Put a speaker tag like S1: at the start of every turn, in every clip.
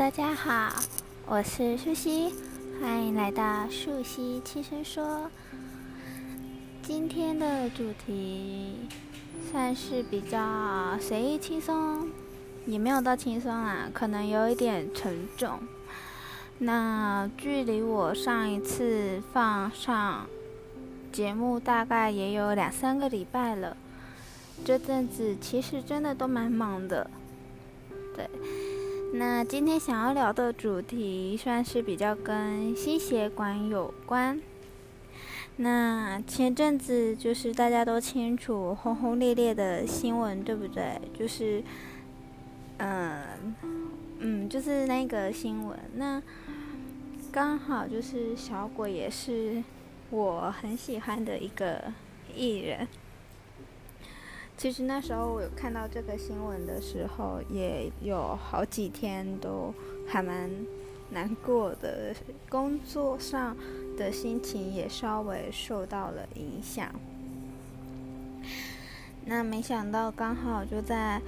S1: 大家好，我是舒希，欢迎来到舒希轻声说。今天的主题算是比较随意轻松，也没有到轻松啊，可能有一点沉重。那距离我上一次放上节目大概也有两三个礼拜了，这阵子其实真的都蛮忙的，对。那今天想要聊的主题算是比较跟心血管有关。那前阵子就是大家都清楚轰轰烈烈的新闻，对不对？就是，嗯嗯，就是那个新闻。那刚好就是小鬼也是我很喜欢的一个艺人。其实那时候我有看到这个新闻的时候，也有好几天都还蛮难过的，工作上的心情也稍微受到了影响。那没想到刚好就在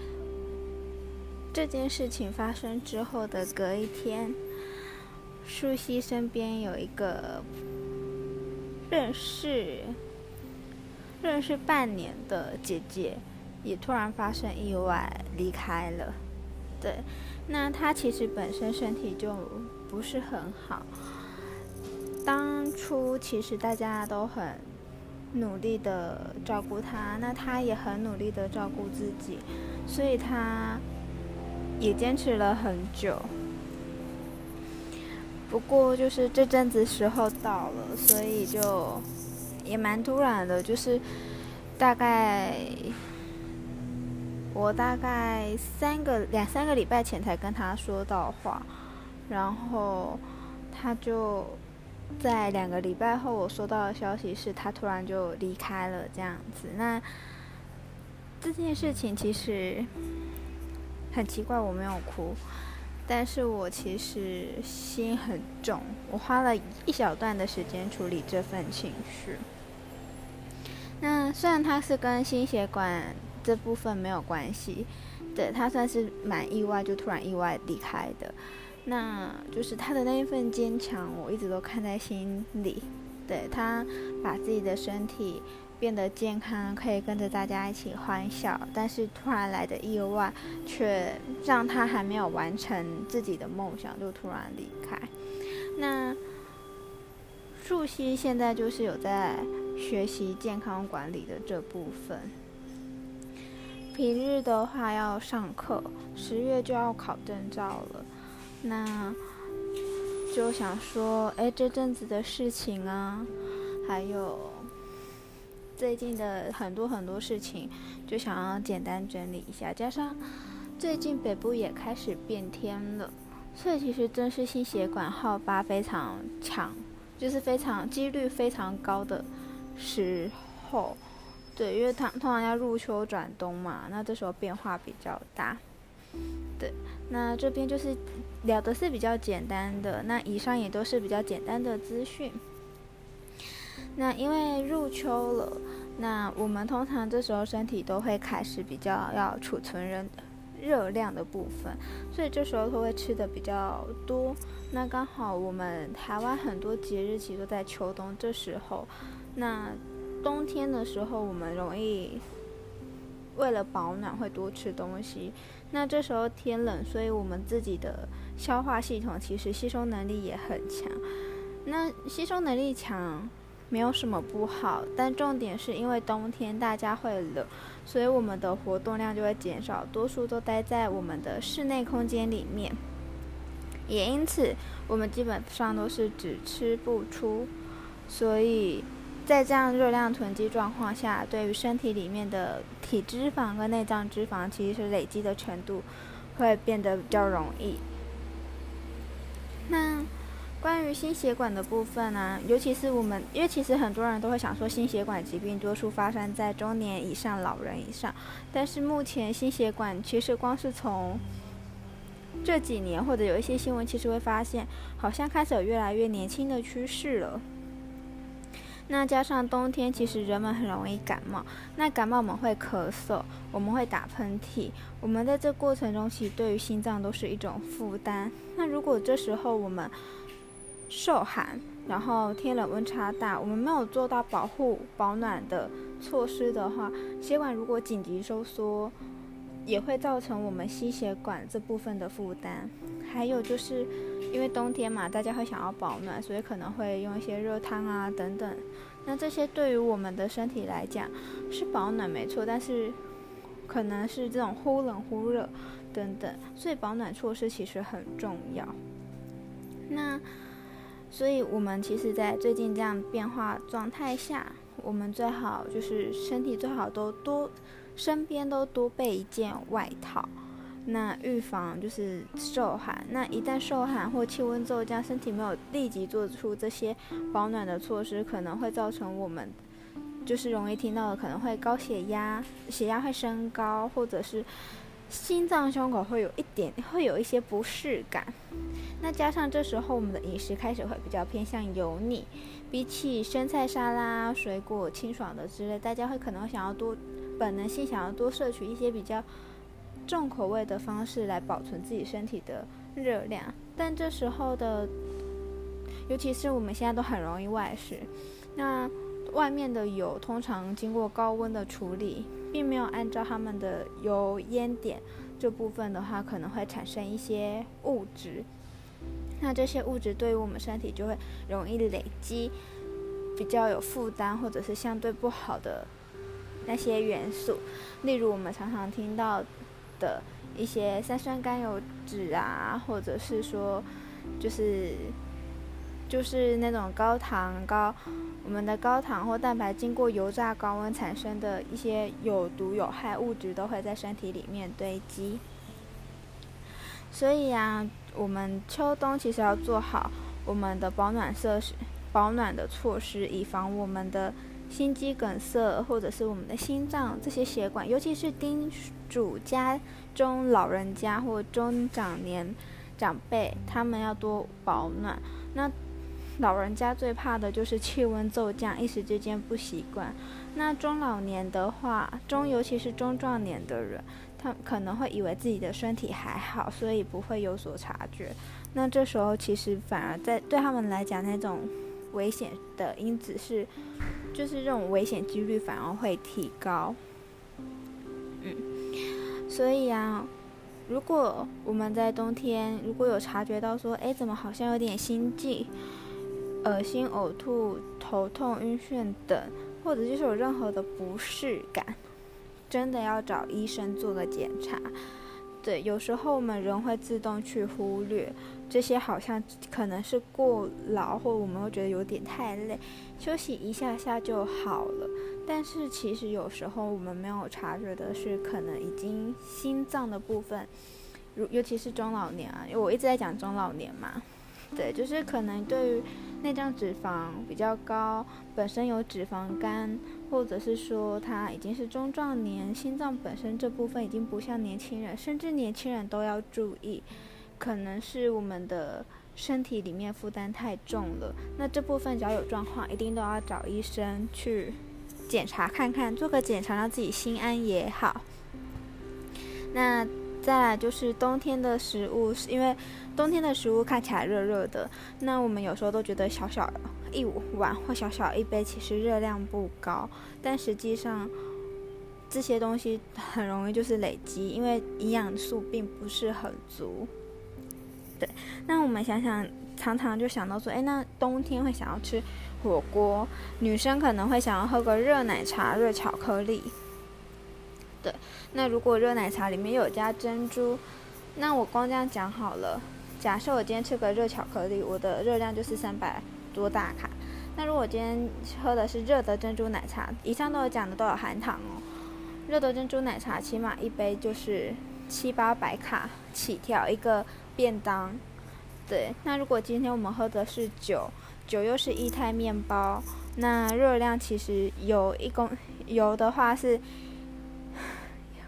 S1: 这件事情发生之后的隔一天，舒西身边有一个认识。认识半年的姐姐，也突然发生意外离开了。对，那她其实本身身体就不是很好。当初其实大家都很努力的照顾她，那她也很努力的照顾自己，所以她也坚持了很久。不过就是这阵子时候到了，所以就。也蛮突然的，就是大概我大概三个两三个礼拜前才跟他说到话，然后他就在两个礼拜后，我收到的消息是他突然就离开了这样子。那这件事情其实很奇怪，我没有哭。但是我其实心很重，我花了一小段的时间处理这份情绪。那虽然他是跟心血管这部分没有关系，对，他算是蛮意外，就突然意外离开的。那就是他的那一份坚强，我一直都看在心里。对，他把自己的身体。变得健康，可以跟着大家一起欢笑，但是突然来的意外，却让他还没有完成自己的梦想就突然离开。那舒希现在就是有在学习健康管理的这部分，平日的话要上课，十月就要考证照了，那就想说，哎，这阵子的事情啊，还有。最近的很多很多事情，就想要简单整理一下。加上最近北部也开始变天了，所以其实真是心血管好发非常强，就是非常几率非常高的时候。对，因为它通常要入秋转冬嘛，那这时候变化比较大。对，那这边就是聊的是比较简单的，那以上也都是比较简单的资讯。那因为入秋了，那我们通常这时候身体都会开始比较要储存热热量的部分，所以这时候都会吃的比较多。那刚好我们台湾很多节日其实都在秋冬这时候，那冬天的时候我们容易为了保暖会多吃东西。那这时候天冷，所以我们自己的消化系统其实吸收能力也很强。那吸收能力强。没有什么不好，但重点是因为冬天大家会冷，所以我们的活动量就会减少，多数都待在我们的室内空间里面。也因此，我们基本上都是只吃不出，所以在这样热量囤积状况下，对于身体里面的体脂肪跟内脏脂肪，其实累积的程度会变得比较容易。那。关于心血管的部分呢、尤其是我们，因为其实很多人都会想说，心血管疾病多数发生在中年以上老人以上，但是目前心血管其实光是从这几年或者有一些新闻，其实会发现好像开始有越来越年轻的趋势了。那加上冬天，其实人们很容易感冒。那感冒我们会咳嗽，我们会打喷嚏，我们在这过程中其实对于心脏都是一种负担。那如果这时候我们受寒，然后天冷温差大，我们没有做到保护保暖的措施的话，血管如果紧急收缩，也会造成我们心血管这部分的负担。还有就是因为冬天嘛，大家会想要保暖，所以可能会用一些热汤啊等等。那这些对于我们的身体来讲是保暖没错，但是可能是这种忽冷忽热等等，所以保暖措施其实很重要。那所以，我们其实，在最近这样变化状态下，我们最好就是身体最好都多，身边都多备一件外套，那预防就是受寒。那一旦受寒或气温骤降，身体没有立即做出这些保暖的措施，可能会造成我们就是容易听到的，可能会高血压，血压会升高，或者是。心脏胸口会有一点，会有一些不适感。那加上这时候我们的饮食开始会比较偏向油腻，比起生菜沙拉、水果清爽的之类，大家会可能想要多本能性想要多摄取一些比较重口味的方式来保存自己身体的热量。但这时候的，尤其是我们现在都很容易外食，那外面的油通常经过高温的处理。并没有按照他们的油烟点这部分的话，可能会产生一些物质。那这些物质对于我们身体就会容易累积，比较有负担或者是相对不好的那些元素。例如我们常常听到的一些三酸甘油酯啊，或者是说就是。就是那种高糖高，我们的高糖或蛋白经过油炸高温产生的一些有毒有害物质都会在身体里面堆积。所以呀，我们秋冬其实要做好我们的保暖设施、保暖的措施，以防我们的心肌梗塞或者是我们的心脏这些血管，尤其是叮嘱家中老人家或中长年长辈，他们要多保暖。那老人家最怕的就是气温骤降，一时之间不习惯。那中老年的话，中尤其是中壮年的人，他可能会以为自己的身体还好，所以不会有所察觉。那这时候其实反而在对他们来讲，那种危险的因子是，就是这种危险几率反而会提高。嗯，所以啊，如果我们在冬天如果有察觉到说，哎，怎么好像有点心悸？恶心、呕吐、头痛、晕眩等，或者就是有任何的不适感，真的要找医生做个检查。对，有时候我们人会自动去忽略这些，好像可能是过劳，或我们会觉得有点太累，休息一下下就好了。但是其实有时候我们没有察觉的是，可能已经心脏的部分，如尤其是中老年啊，因为我一直在讲中老年嘛。对，就是可能对于内脏脂肪比较高，本身有脂肪肝，或者是说他已经是中壮年，心脏本身这部分已经不像年轻人，甚至年轻人都要注意，可能是我们的身体里面负担太重了。那这部分只要有状况，一定都要找医生去检查看看，做个检查让自己心安也好。那。再来就是冬天的食物，是因为冬天的食物看起来热热的，那我们有时候都觉得小小一碗或小小一杯其实热量不高，但实际上这些东西很容易就是累积，因为营养素并不是很足。对，那我们想想，常常就想到说，哎，那冬天会想要吃火锅，女生可能会想要喝个热奶茶、热巧克力。对，那如果热奶茶里面有加珍珠，那我光这样讲好了。假设我今天吃个热巧克力，我的热量就是三百多大卡。那如果今天喝的是热的珍珠奶茶，以上都有讲的都有含糖哦。热的珍珠奶茶起码一杯就是七八百卡起跳一个便当。对，那如果今天我们喝的是酒，酒又是液态面包，那热量其实有一公油的话是。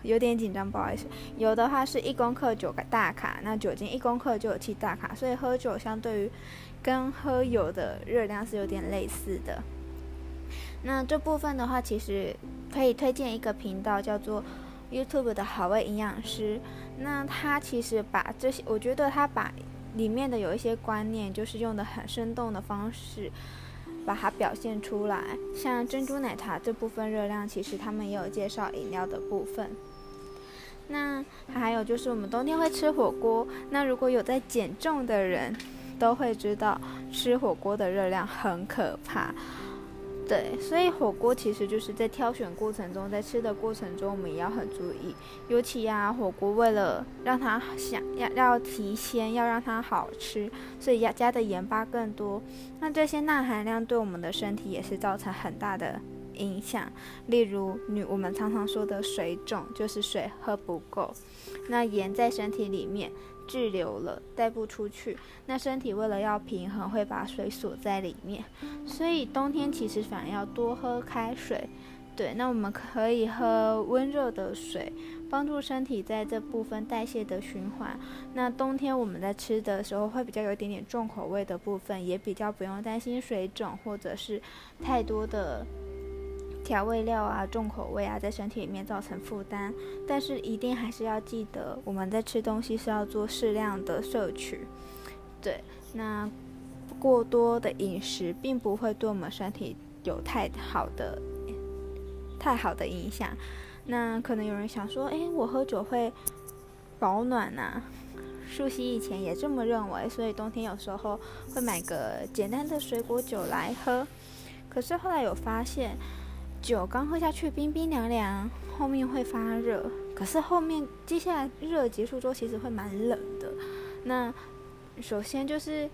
S1: 有点紧张，不好意思。有的话是一公克九个大卡，那酒精一公克就有七大卡，所以喝酒相对于跟喝油的热量是有点类似的。那这部分的话，其实可以推荐一个频道，叫做 YouTube 的好味营养师。那他其实把这些，我觉得他把里面的有一些观念，就是用的很生动的方式，把它表现出来。像珍珠奶茶这部分热量，其实他们也有介绍饮料的部分。那还有就是我们冬天会吃火锅，那如果有在减重的人，都会知道吃火锅的热量很可怕。对，所以火锅其实就是在挑选过程中，在吃的过程中，我们也要很注意。尤其呀、火锅为了让它想要要提鲜，要让它好吃，所以要加的盐巴更多。那这些钠含量对我们的身体也是造成很大的影响。例如，女我们常常说的水肿，就是水喝不够。那盐在身体里面。滞留了，带不出去。那身体为了要平衡，会把水锁在里面。所以冬天其实反而要多喝开水。对，那我们可以喝温热的水，帮助身体在这部分代谢的循环。那冬天我们在吃的时候会比较有一点点重口味的部分，也比较不用担心水肿或者是太多的。调味料啊，重口味啊，在身体里面造成负担，但是一定还是要记得，我们在吃东西是要做适量的摄取。对，那过多的饮食并不会对我们身体有太好的、太好的影响。那可能有人想说，诶，我喝酒会保暖啊。舒希以前也这么认为，所以冬天有时候会买个简单的水果酒来喝。可是后来有发现。酒刚喝下去冰冰凉凉，后面会发热。可是后面接下来热结束之后，其实会蛮冷的。那首先就是，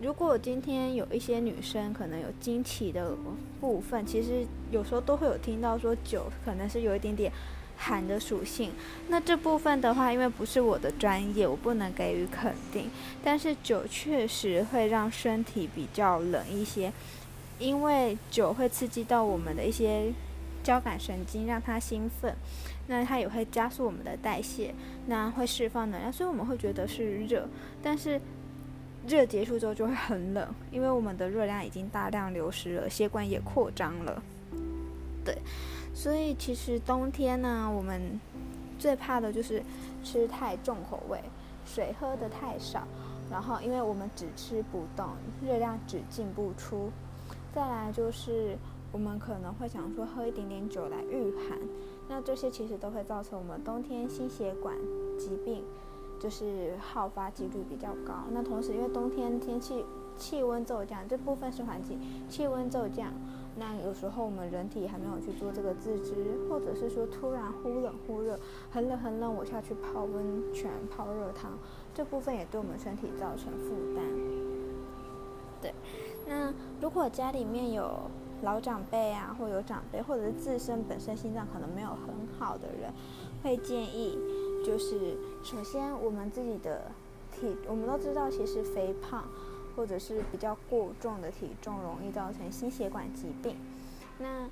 S1: 如果今天有一些女生可能有惊奇的部分，其实有时候都会有听到说酒可能是有一点点寒的属性。那这部分的话，因为不是我的专业，我不能给予肯定。但是酒确实会让身体比较冷一些。因为酒会刺激到我们的一些交感神经，让它兴奋，那它也会加速我们的代谢，那会释放能量，所以我们会觉得是热，但是热结束之后就会很冷，因为我们的热量已经大量流失了，血管也扩张了，对，所以其实冬天呢，我们最怕的就是吃太重口味，水喝得太少，然后因为我们只吃不动，热量只进不出。再来就是，我们可能会想说喝一点点酒来御寒，那这些其实都会造成我们冬天心血管疾病就是好发几率比较高。那同时，因为冬天天气气温骤降，这部分是环境气温骤降，那有时候我们人体还没有去做这个自知，或者是说突然忽冷忽热，很冷很冷，我下去泡温泉泡热汤，这部分也对我们身体造成负担。对。那如果家里面有老长辈啊，或有长辈，或者是自身本身心脏可能没有很好的人，会建议，就是首先我们自己的体，我们都知道，其实肥胖或者是比较过重的体重，容易造成心血管疾病。那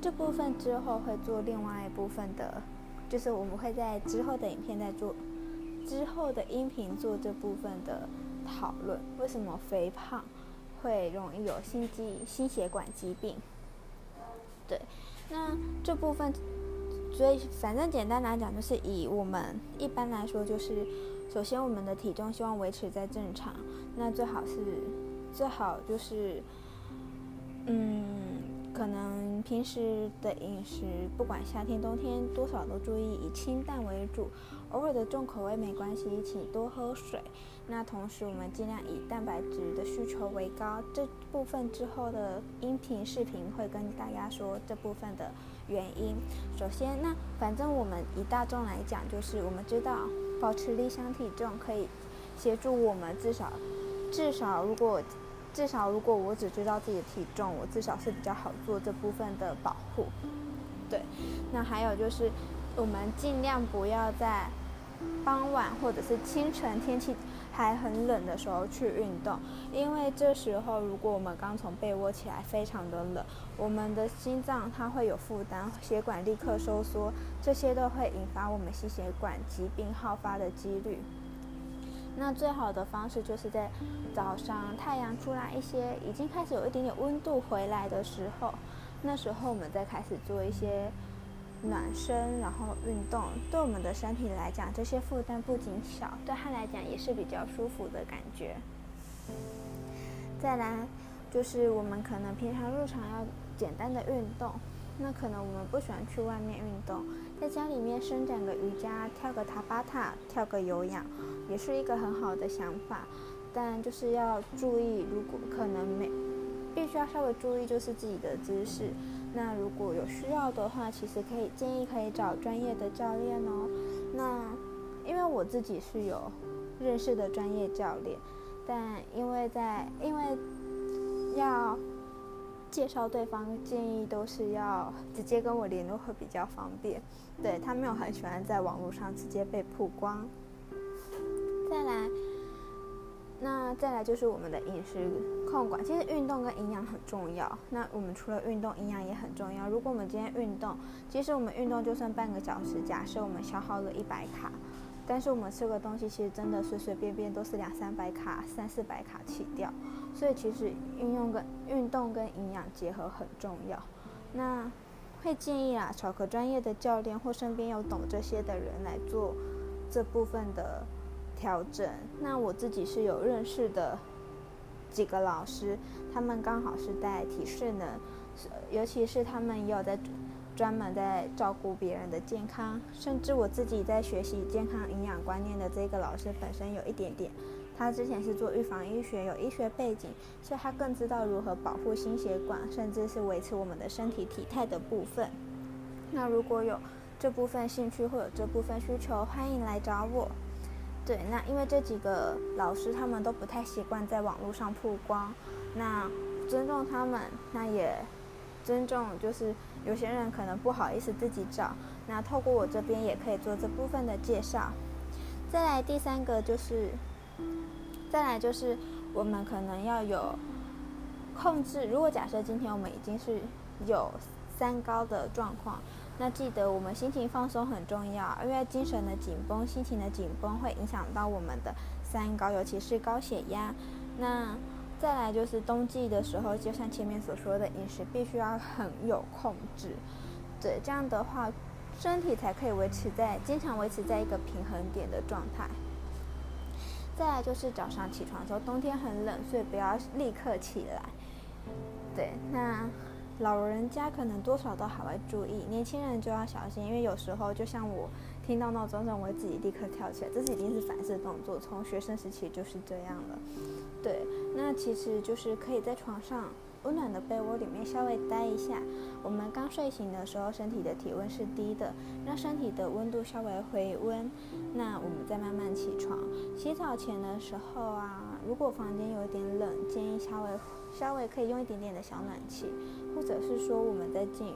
S1: 这部分之后会做另外一部分的，就是我们会在之后的影片再做，之后的音频做这部分的讨论，为什么肥胖会容易有心肌、心血管疾病。对，那这部分，所以反正简单来讲，就是以我们一般来说，就是首先我们的体重希望维持在正常，那最好是最好就是，嗯，可能平时的饮食，不管夏天冬天，多少都注意以清淡为主。偶尔的重口味没关系，请多喝水。那同时，我们尽量以蛋白质的需求为高。这部分之后的音频视频会跟大家说这部分的原因。首先，那反正我们以大众来讲，就是我们知道保持理想体重可以协助我们至少至少如果至少如果我只知道自己的体重，我至少是比较好做这部分的保护。对，那还有就是我们尽量不要在。傍晚或者是清晨，天气还很冷的时候去运动，因为这时候如果我们刚从被窝起来，非常的冷，我们的心脏它会有负担，血管立刻收缩，这些都会引发我们心血管疾病好发的几率。那最好的方式就是在早上太阳出来一些，已经开始有一点点温度回来的时候，那时候我们再开始做一些暖身，然后运动，对我们的身体来讲，这些负担不仅小，对他来讲也是比较舒服的感觉。再来就是我们可能平常日常要简单的运动，那可能我们不喜欢去外面运动，在家里面伸展个瑜伽，跳个塔巴塔，跳个有氧，也是一个很好的想法。但就是要注意，如果可能没，必须要稍微注意就是自己的姿势。那如果有需要的话，其实可以建议可以找专业的教练哦。那因为我自己是有认识的专业教练，但因为在因为要介绍对方，建议都是要直接跟我联络会比较方便。对，他没有很喜欢在网络上直接被曝光。再来就是我们的饮食控管，其实运动跟营养很重要。那我们除了运动，营养也很重要。如果我们今天运动，其实我们运动就算半个小时，假设我们消耗了一百卡，但是我们吃个东西，其实真的随随便便都是两三百卡、三四百卡起掉。所以其实运用跟运动跟营养结合很重要。那会建议啊，找个专业的教练或身边有懂这些的人来做这部分的。调整。那我自己是有认识的几个老师，他们刚好是带体适能，尤其是他们也有在专门在照顾别人的健康。甚至我自己在学习健康营养观念的这个老师本身有一点点，他之前是做预防医学，有医学背景，所以他更知道如何保护心血管，甚至是维持我们的身体体态的部分。那如果有这部分兴趣或有这部分需求，欢迎来找我。对，那因为这几个老师他们都不太习惯在网络上曝光，那尊重他们，那也尊重，就是有些人可能不好意思自己找，那透过我这边也可以做这部分的介绍。再来第三个就是，再来就是我们可能要有控制，如果假设今天我们已经是有三高的状况。那记得我们心情放松很重要，因为精神的紧绷、心情的紧绷会影响到我们的三高，尤其是高血压。那再来就是冬季的时候，就像前面所说的，饮食必须要很有控制，对，这样的话身体才可以维持在经常维持在一个平衡点的状态。再来就是早上起床的时候，冬天很冷，所以不要立刻起来。对，那。老人家可能多少都还会注意，年轻人就要小心，因为有时候就像我听到闹钟声，我自己立刻跳起来，这是已经是反射动作，从学生时期就是这样了。对，那其实就是可以在床上温暖的被窝里面稍微待一下。我们刚睡醒的时候，身体的体温是低的，让身体的温度稍微回温，那我们再慢慢起床。洗澡前的时候啊，如果房间有点冷，建议稍微稍微可以用一点点的小暖气。或者是说，我们在进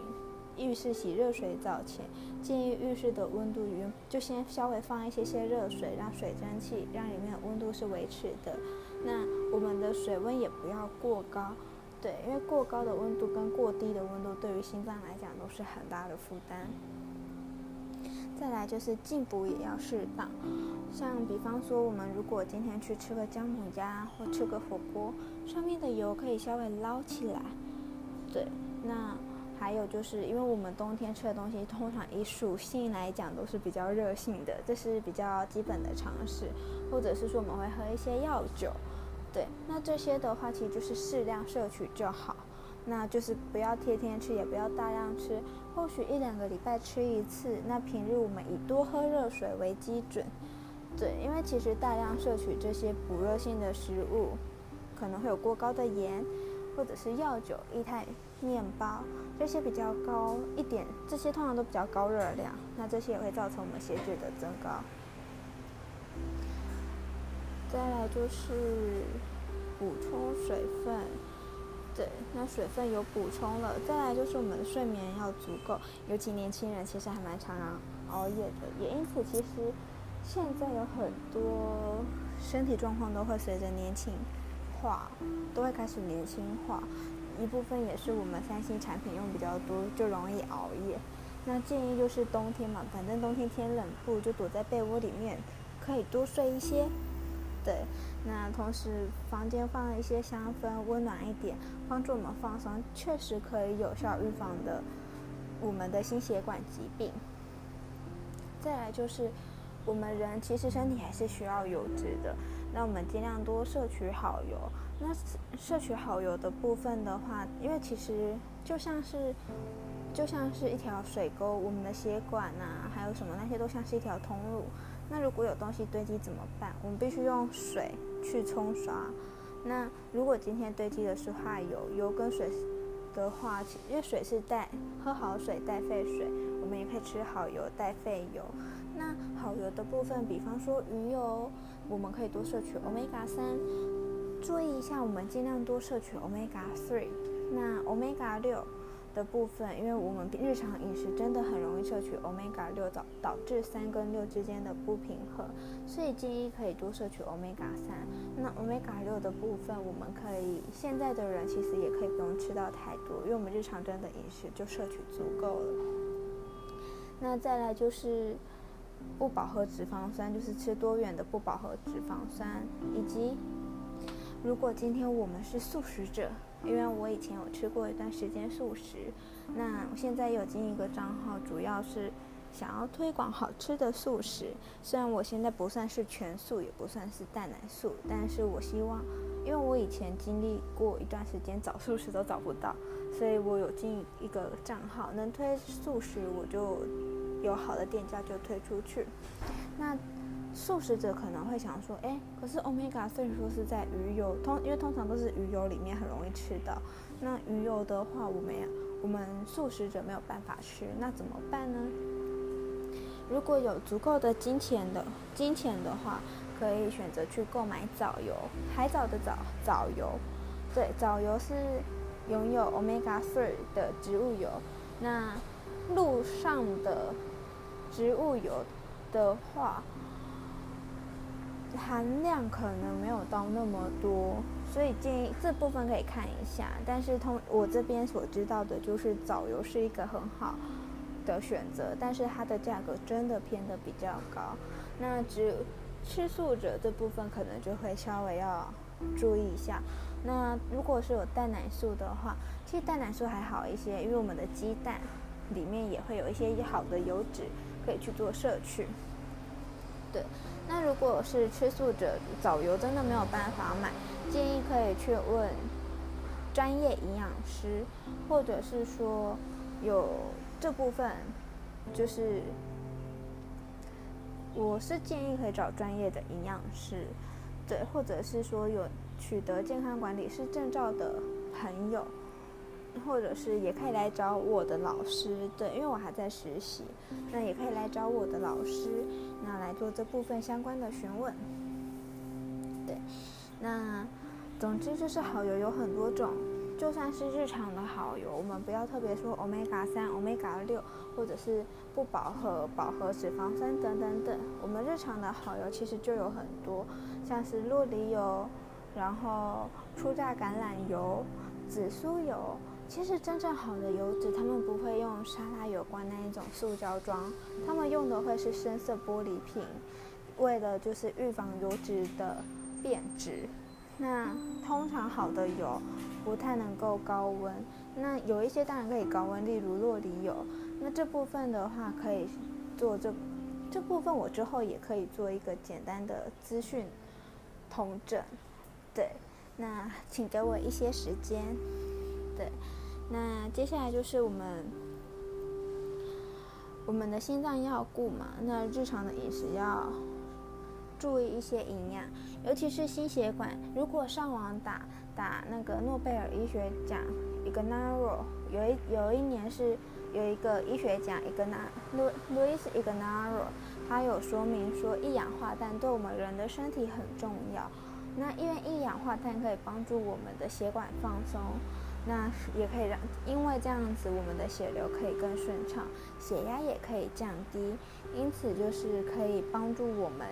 S1: 浴室洗热水澡前，建议浴室的温度与就先稍微放一些些热水，让水蒸气让里面的温度是维持的。那我们的水温也不要过高，对，因为过高的温度跟过低的温度对于心脏来讲都是很大的负担。再来就是进补也要适当，像比方说我们如果今天去吃个姜母鸭或吃个火锅，上面的油可以稍微捞起来。对，那还有就是，因为我们冬天吃的东西通常以属性来讲都是比较热性的，这是比较基本的常识。或者是说我们会喝一些药酒，对，那这些的话其实就是适量摄取就好。那就是不要天天吃，也不要大量吃，或许一两个礼拜吃一次。那平日我们以多喝热水为基准，对，因为其实大量摄取这些补热性的食物，可能会有过高的盐。或者是药酒、液态面包这些比较高一点，这些通常都比较高热量，那这些也会造成我们血脂的增高。再来就是补充水分，对，那水分有补充了。再来就是我们的睡眠要足够，尤其年轻人其实还蛮常常熬夜的，也因此其实现在有很多身体状况都会随着年轻。化都会开始年轻化，一部分也是我们三星产品用比较多，就容易熬夜。那建议就是冬天嘛，反正冬天天冷，不如就躲在被窝里面，可以多睡一些。对，那同时房间放一些香氛，温暖一点，帮助我们放松，确实可以有效预防的我们的心血管疾病。再来就是，我们人其实身体还是需要油脂的，那我们尽量多摄取好油。那摄取好油的部分的话，因为其实就像是就像是一条水沟，我们的血管啊，还有什么那些都像是一条通路。那如果有东西堆积怎么办？我们必须用水去冲刷。那如果今天堆积的是化油，油跟水的话，因为水是带喝好水带废水，我们也可以吃好油带废油。那好油的部分，比方说鱼油，我们可以多摄取欧米伽三。注意一下，我们尽量多摄取 Omega 3。那 Omega 6的部分，因为我们日常饮食真的很容易摄取 Omega 6，导导致三跟六之间的不平衡，所以建议可以多摄取 Omega 3。那 Omega 6的部分，我们可以现在的人其实也可以不用吃到太多，因为我们日常真的饮食就摄取足够了。那再来就是不饱和脂肪酸，就是吃多元的不饱和脂肪酸，以及。如果今天我们是素食者，因为我以前有吃过一段时间素食，那我现在有经营一个账号，主要是想要推广好吃的素食。虽然我现在不算是全素，也不算是蛋奶素，但是我希望，因为我以前经历过一段时间找素食都找不到，所以我有经营一个账号，能推素食我就有好的店家就推出去。那。素食者可能会想说，哎，可是 Omega 虽然说是在鱼油，通因为通常都是鱼油里面很容易吃到。那鱼油的话，我们我们素食者没有办法吃，那怎么办呢？如果有足够的金钱的金钱的话，可以选择去购买藻油，海藻的藻藻油。对，藻油是拥有 Omega 3的植物油。那路上的植物油的话，含量可能没有到那么多，所以建议这部分可以看一下。但是通我这边所知道的就是藻油是一个很好的选择，但是它的价格真的偏的比较高。那只吃素者这部分可能就会稍微要注意一下。那如果是有蛋奶素的话，其实蛋奶素还好一些，因为我们的鸡蛋里面也会有一些好的油脂可以去做摄取。对。那如果是吃素者，藻油真的没有办法买，建议可以去问专业营养师，或者是说有这部分，就是我是建议可以找专业的营养师，对，或者是说有取得健康管理师证照的朋友。或者是也可以来找我的老师，对，因为我还在实习，那也可以来找我的老师，那来做这部分相关的询问。对，那总之就是好油有很多种，就算是日常的好油，我们不要特别说 Omega 三、Omega 六，或者是不饱和饱和脂肪酸等等等，我们日常的好油其实就有很多，像是洛梨油，然后初榨橄榄油、紫苏油。其实真正好的油脂，他们不会用沙拉油罐那一种塑胶装，他们用的会是深色玻璃瓶，为了就是预防油脂的变质。那通常好的油不太能够高温，那有一些当然可以高温，例如洛梨油。那这部分的话可以做这这部分，我之后也可以做一个简单的资讯统整。对，那请给我一些时间。对。那接下来就是我们我们的心脏要顾嘛，那日常的饮食要注意一些营养，尤其是心血管。如果上网打打那个诺贝尔医学奖，Ignarro 有一有一年是有一个医学奖，Ignarro Luis Ignarro，他有说明说一氧化氮对我们人的身体很重要。那因为一氧化碳可以帮助我们的血管放松。那也可以让，因为这样子我们的血流可以更顺畅，血压也可以降低，因此就是可以帮助我们，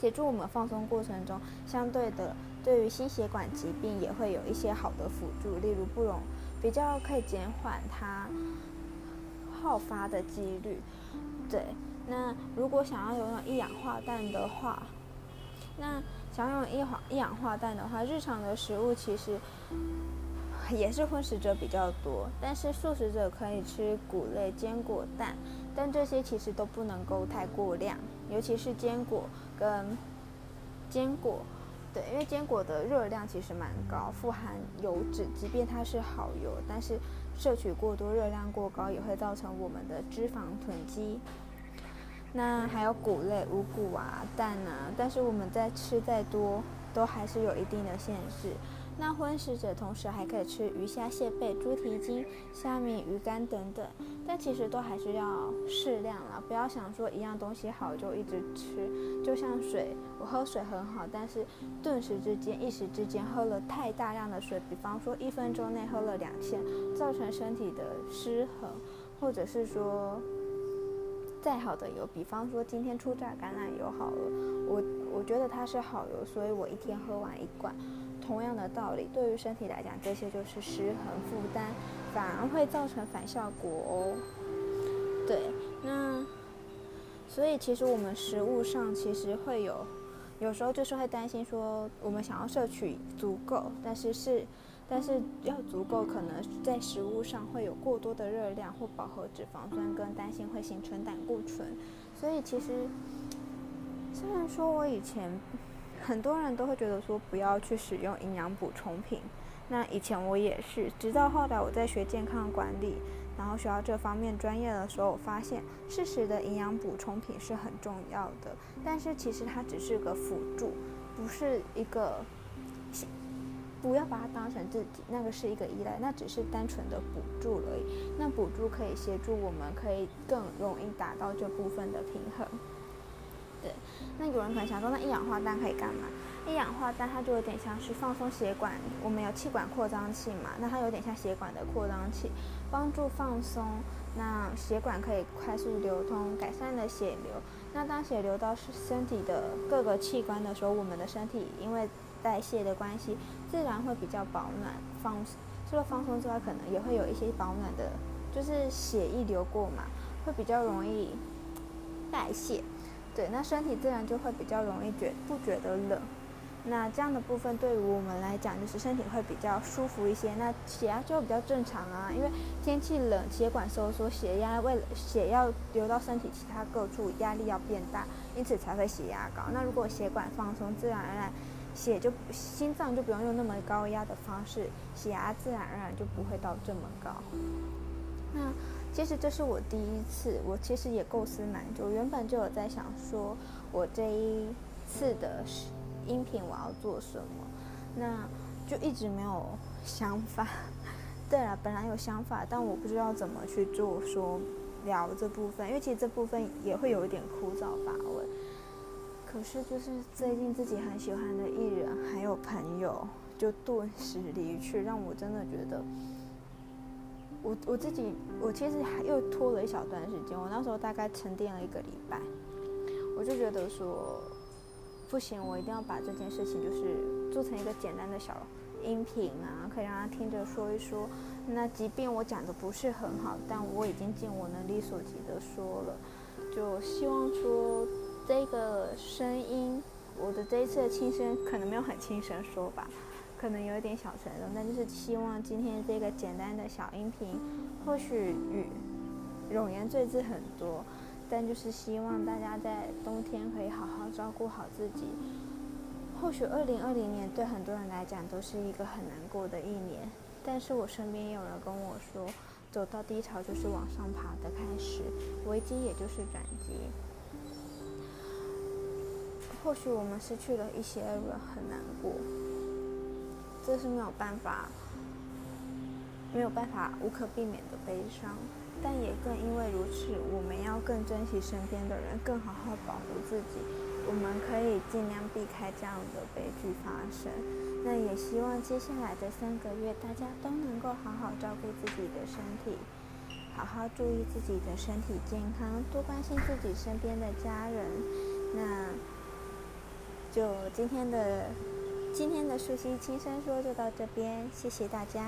S1: 协助我们放松过程中，相对的对于心血管疾病也会有一些好的辅助，例如不容比较可以减缓它好发的几率。对，那如果想要拥有一氧化氮的话，那想用一氧一氧化氮的话，日常的食物其实也是荤食者比较多，但是素食者可以吃谷类、坚果、蛋，但这些其实都不能够太过量，尤其是坚果跟坚果。对，因为坚果的热量其实蛮高，富含油脂，即便它是好油，但是摄取过多，热量过高也会造成我们的脂肪囤积。那还有谷类，五谷啊、蛋啊，但是我们在吃再多，都还是有一定的限制。那荤食者同时还可以吃鱼虾蟹贝、猪蹄筋、虾米、鱼干等等，但其实都还是要适量啦，不要想说一样东西好就一直吃。就像水，我喝水很好，但是顿时之间、一时之间喝了太大量的水，比方说一分钟内喝了两千，造成身体的失衡，或者是说再好的油，比方说今天初榨橄榄油好了，我我觉得它是好油，所以我一天喝完一罐。同样的道理，对于身体来讲，这些就是失衡负担，反而会造成反效果哦。对，那所以其实我们食物上其实会有，有时候就是会担心说，我们想要摄取足够，但是是，但是要足够，可能在食物上会有过多的热量或饱和脂肪酸，跟担心会形成胆固醇。所以其实虽然说我以前。很多人都会觉得说不要去使用营养补充品，那以前我也是，直到后来我在学健康管理，然后学到这方面专业的时候，我发现适时的营养补充品是很重要的，但是其实它只是个辅助，不是一个，不要把它当成自己，那个是一个依赖，那只是单纯的补助而已，那补助可以协助我们，可以更容易达到这部分的平衡。对，那有人可能想说，那一氧化氮可以干嘛？一氧化氮它就有点像是放松血管，我们有气管扩张器嘛，那它有点像血管的扩张器，帮助放松，那血管可以快速流通，改善了血流。那当血流到身体的各个器官的时候，我们的身体因为代谢的关系，自然会比较保暖放。除了放松之外，可能也会有一些保暖的，就是血液流过嘛，会比较容易代谢。对，那身体自然就会比较容易觉不觉得冷，那这样的部分对于我们来讲，就是身体会比较舒服一些，那血压就比较正常啊。因为天气冷，血管收缩，血压为了血要流到身体其他各处，压力要变大，因此才会血压高。那如果血管放松，自然而然血就心脏就不用用那么高压的方式，血压自然而然就不会到这么高。那。其实这是我第一次，我其实也构思蛮久，原本就有在想说，我这一次的音频我要做什么，那就一直没有想法。对了，本来有想法，但我不知道怎么去做，说聊这部分，因为其实这部分也会有一点枯燥乏味。可是就是最近自己很喜欢的艺人还有朋友就顿时离去，让我真的觉得。我我自己，我其实还又拖了一小段时间。我那时候大概沉淀了一个礼拜，我就觉得说，不行，我一定要把这件事情就是做成一个简单的小音频啊，可以让他听着说一说。那即便我讲的不是很好，但我已经尽我能力所及的说了。就希望说这个声音，我的这一次的轻声可能没有很轻声说吧。可能有一点小沉重，但就是希望今天这个简单的小音频，或许与冗言赘字很多，但就是希望大家在冬天可以好好照顾好自己。或许二零二零年对很多人来讲都是一个很难过的一年，但是我身边有人跟我说，走到低潮就是往上爬的开始，危机也就是转机。或许我们失去了一些人，很难过。这是没有办法，没有办法无可避免的悲伤，但也更因为如此，我们要更珍惜身边的人，更好好保护自己。我们可以尽量避开这样的悲剧发生。那也希望接下来的三个月，大家都能够好好照顾自己的身体，好好注意自己的身体健康，多关心自己身边的家人。那就今天的。今天的素汐轻声说就到这边，谢谢大家。